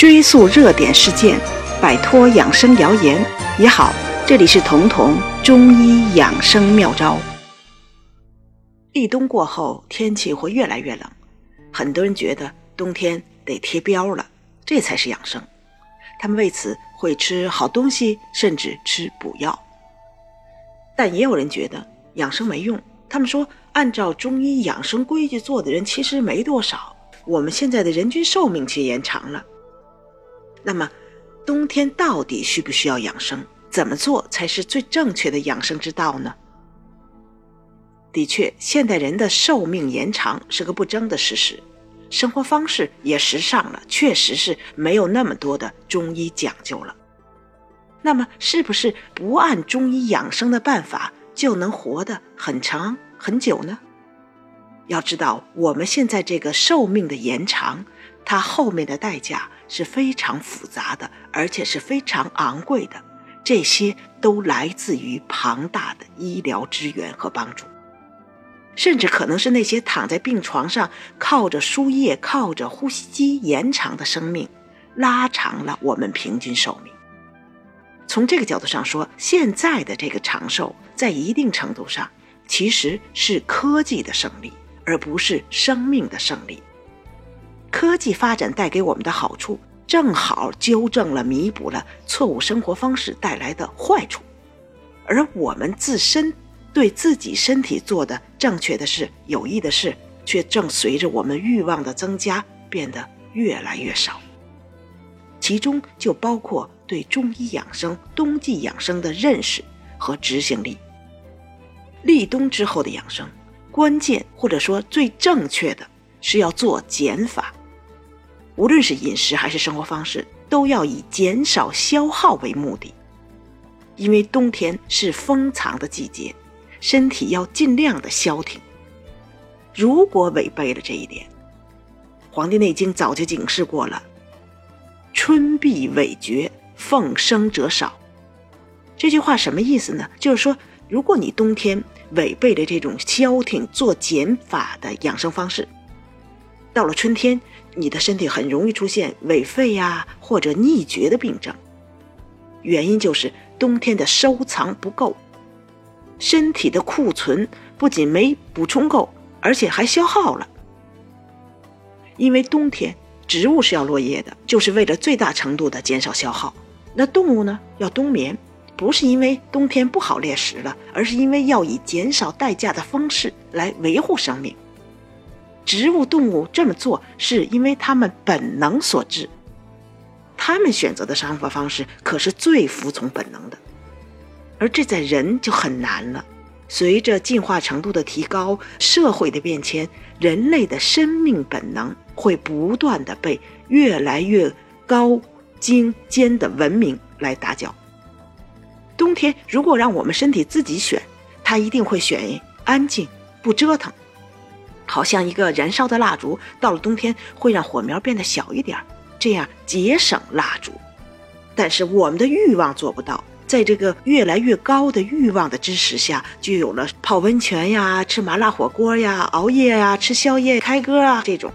追溯热点事件，摆脱养生谣言也好。这里是彤彤中医养生妙招。立冬过后，天气会越来越冷，很多人觉得冬天得贴膘了，这才是养生。他们为此会吃好东西，甚至吃补药。但也有人觉得养生没用，他们说按照中医养生规矩做的人其实没多少，我们现在的人均寿命却延长了。那么，冬天到底需不需要养生？怎么做才是最正确的养生之道呢？的确，现代人的寿命延长是个不争的事实，生活方式也时尚了，确实是没有那么多的中医讲究了。那么，是不是不按中医养生的办法就能活得很长很久呢？要知道，我们现在这个寿命的延长，它后面的代价是非常复杂的，而且是非常昂贵的。这些都来自于庞大的医疗资源和帮助，甚至可能是那些躺在病床上靠着输液、靠着呼吸机延长的生命，拉长了我们平均寿命。从这个角度上说，现在的这个长寿，在一定程度上其实是科技的胜利，而不是生命的胜利。科技发展带给我们的好处。正好纠正了、弥补了错误生活方式带来的坏处，而我们自身对自己身体做的正确的事、有益的事，却正随着我们欲望的增加变得越来越少。其中就包括对中医养生、冬季养生的认识和执行力。立冬之后的养生，关键或者说最正确的是要做减法。无论是饮食还是生活方式，都要以减少消耗为目的。因为冬天是封藏的季节，身体要尽量的消停。如果违背了这一点，《黄帝内经》早就警示过了：“春必痿绝，奉生者少。”这句话什么意思呢？就是说，如果你冬天违背了这种消停、做减法的养生方式，到了春天。你的身体很容易出现痿废呀，或者逆厥的病症。原因就是冬天的收藏不够，身体的库存不仅没补充够，而且还消耗了。因为冬天植物是要落叶的，就是为了最大程度的减少消耗。那动物呢，要冬眠，不是因为冬天不好猎食了，而是因为要以减少代价的方式来维护生命。植物、动物这么做，是因为它们本能所致。他们选择的生活方式可是最服从本能的，而这在人就很难了。随着进化程度的提高，社会的变迁，人类的生命本能会不断的被越来越高精尖的文明来打搅。冬天如果让我们身体自己选，它一定会选安静、不折腾。好像一个燃烧的蜡烛，到了冬天会让火苗变得小一点，这样节省蜡烛。但是我们的欲望做不到，在这个越来越高的欲望的支持下，就有了泡温泉呀、吃麻辣火锅呀、熬夜呀、吃宵夜、开歌啊这种。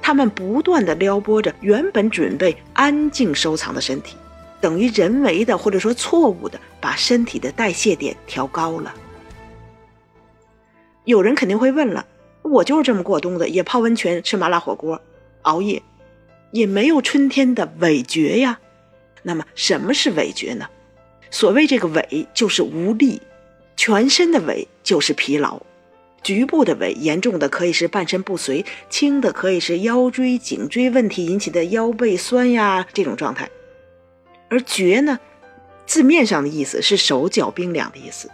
他们不断的撩拨着原本准备安静收藏的身体，等于人为的或者说错误的把身体的代谢点调高了。有人肯定会问了。我就是这么过冬的，也泡温泉、吃麻辣火锅、熬夜，也没有春天的痿厥呀。那么什么是痿厥呢？所谓这个尾就是无力，全身的尾就是疲劳，局部的尾严重的可以是半身不遂，轻的可以是腰椎、颈椎问题引起的腰背酸呀这种状态。而厥呢，字面上的意思是手脚冰凉的意思。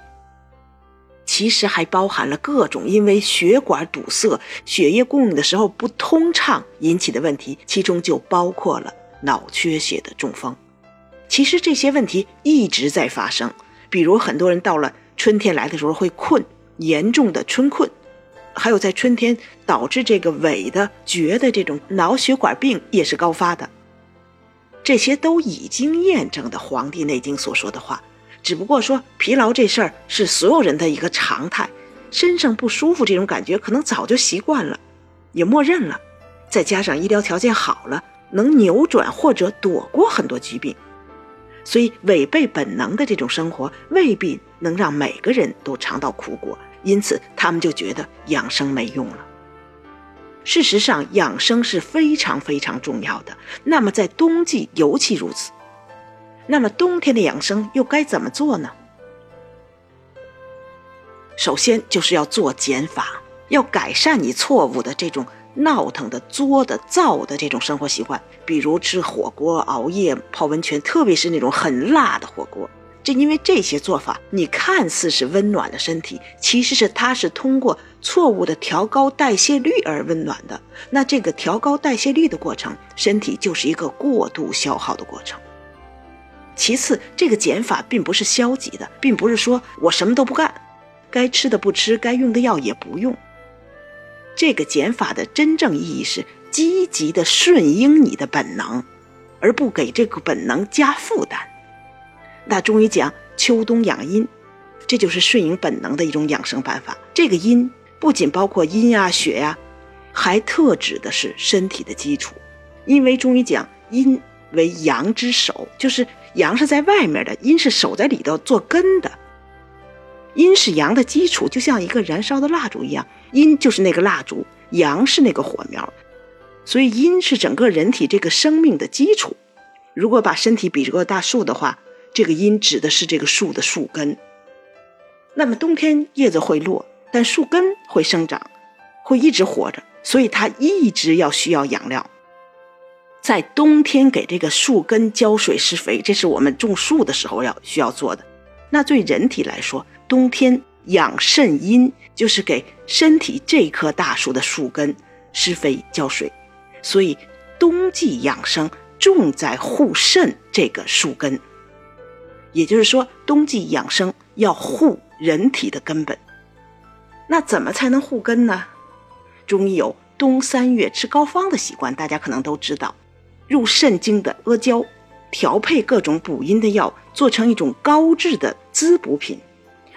其实还包含了各种因为血管堵塞、血液供应的时候不通畅引起的问题，其中就包括了脑缺血的中风。其实这些问题一直在发生，比如很多人到了春天来的时候会困，严重的春困，还有在春天导致这个萎的、厥的这种脑血管病也是高发的。这些都已经验证的《黄帝内经》所说的话。只不过说疲劳这事儿是所有人的一个常态，身上不舒服这种感觉可能早就习惯了，也默认了。再加上医疗条件好了，能扭转或者躲过很多疾病。所以，违背本能的这种生活未必能让每个人都尝到苦果，因此他们就觉得养生没用了。事实上，养生是非常非常重要的。那么，在冬季尤其如此。那么，冬天的养生又该怎么做呢？首先，就是要做减法，要改善你错误的这种。闹腾的、作的、燥的这种生活习惯，比如吃火锅、熬夜、泡温泉，特别是那种很辣的火锅。正因为这些做法，你看似是温暖了身体，其实是它是通过错误的调高代谢率而温暖的。那这个调高代谢率的过程，身体就是一个过度消耗的过程。其次，这个减法并不是消极的，并不是说我什么都不干，该吃的不吃，该用的药也不用。这个减法的真正意义是积极的顺应你的本能，而不给这个本能加负担。那中医讲秋冬养阴，这就是顺应本能的一种养生办法。这个阴不仅包括阴呀、血呀，还特指的是身体的基础。因为中医讲阴为阳之首，就是阳是在外面的，阴是守在里头做根的。阴是阳的基础，就像一个燃烧的蜡烛一样。阴就是那个蜡烛，阳是那个火苗，所以阴是整个人体这个生命的基础。如果把身体比作大树的话，这个阴指的是这个树的树根。那么冬天叶子会落，但树根会生长，会一直活着，所以它一直要需要养料。在冬天给这个树根浇水施肥，这是我们种树的时候要需要做的。那对人体来说，冬天。养肾阴就是给身体这棵大树的树根施肥浇水，所以冬季养生重在护肾这个树根。也就是说，冬季养生要护人体的根本。那怎么才能护根呢？中医有冬三月吃膏方的习惯，大家可能都知道。入肾经的阿胶，调配各种补阴的药，做成一种高质的滋补品。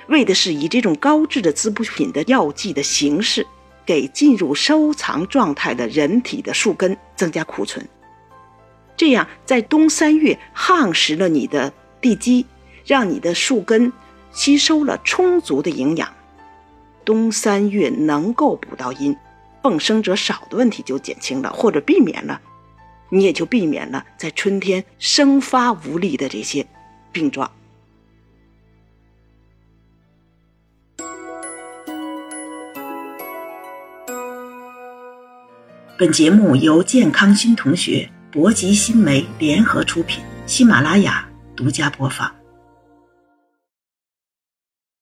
为的是以这种高质的滋补品的药剂的形式，给进入收藏状态的人体的树根增加库存，这样在冬三月夯实了你的地基，让你的树根吸收了充足的营养。冬三月能够补到阴，奉生者少的问题就减轻了，或者避免了，你也就避免了在春天生发无力的这些病状。本节目由健康新同学、博吉新媒联合出品，喜马拉雅独家播放。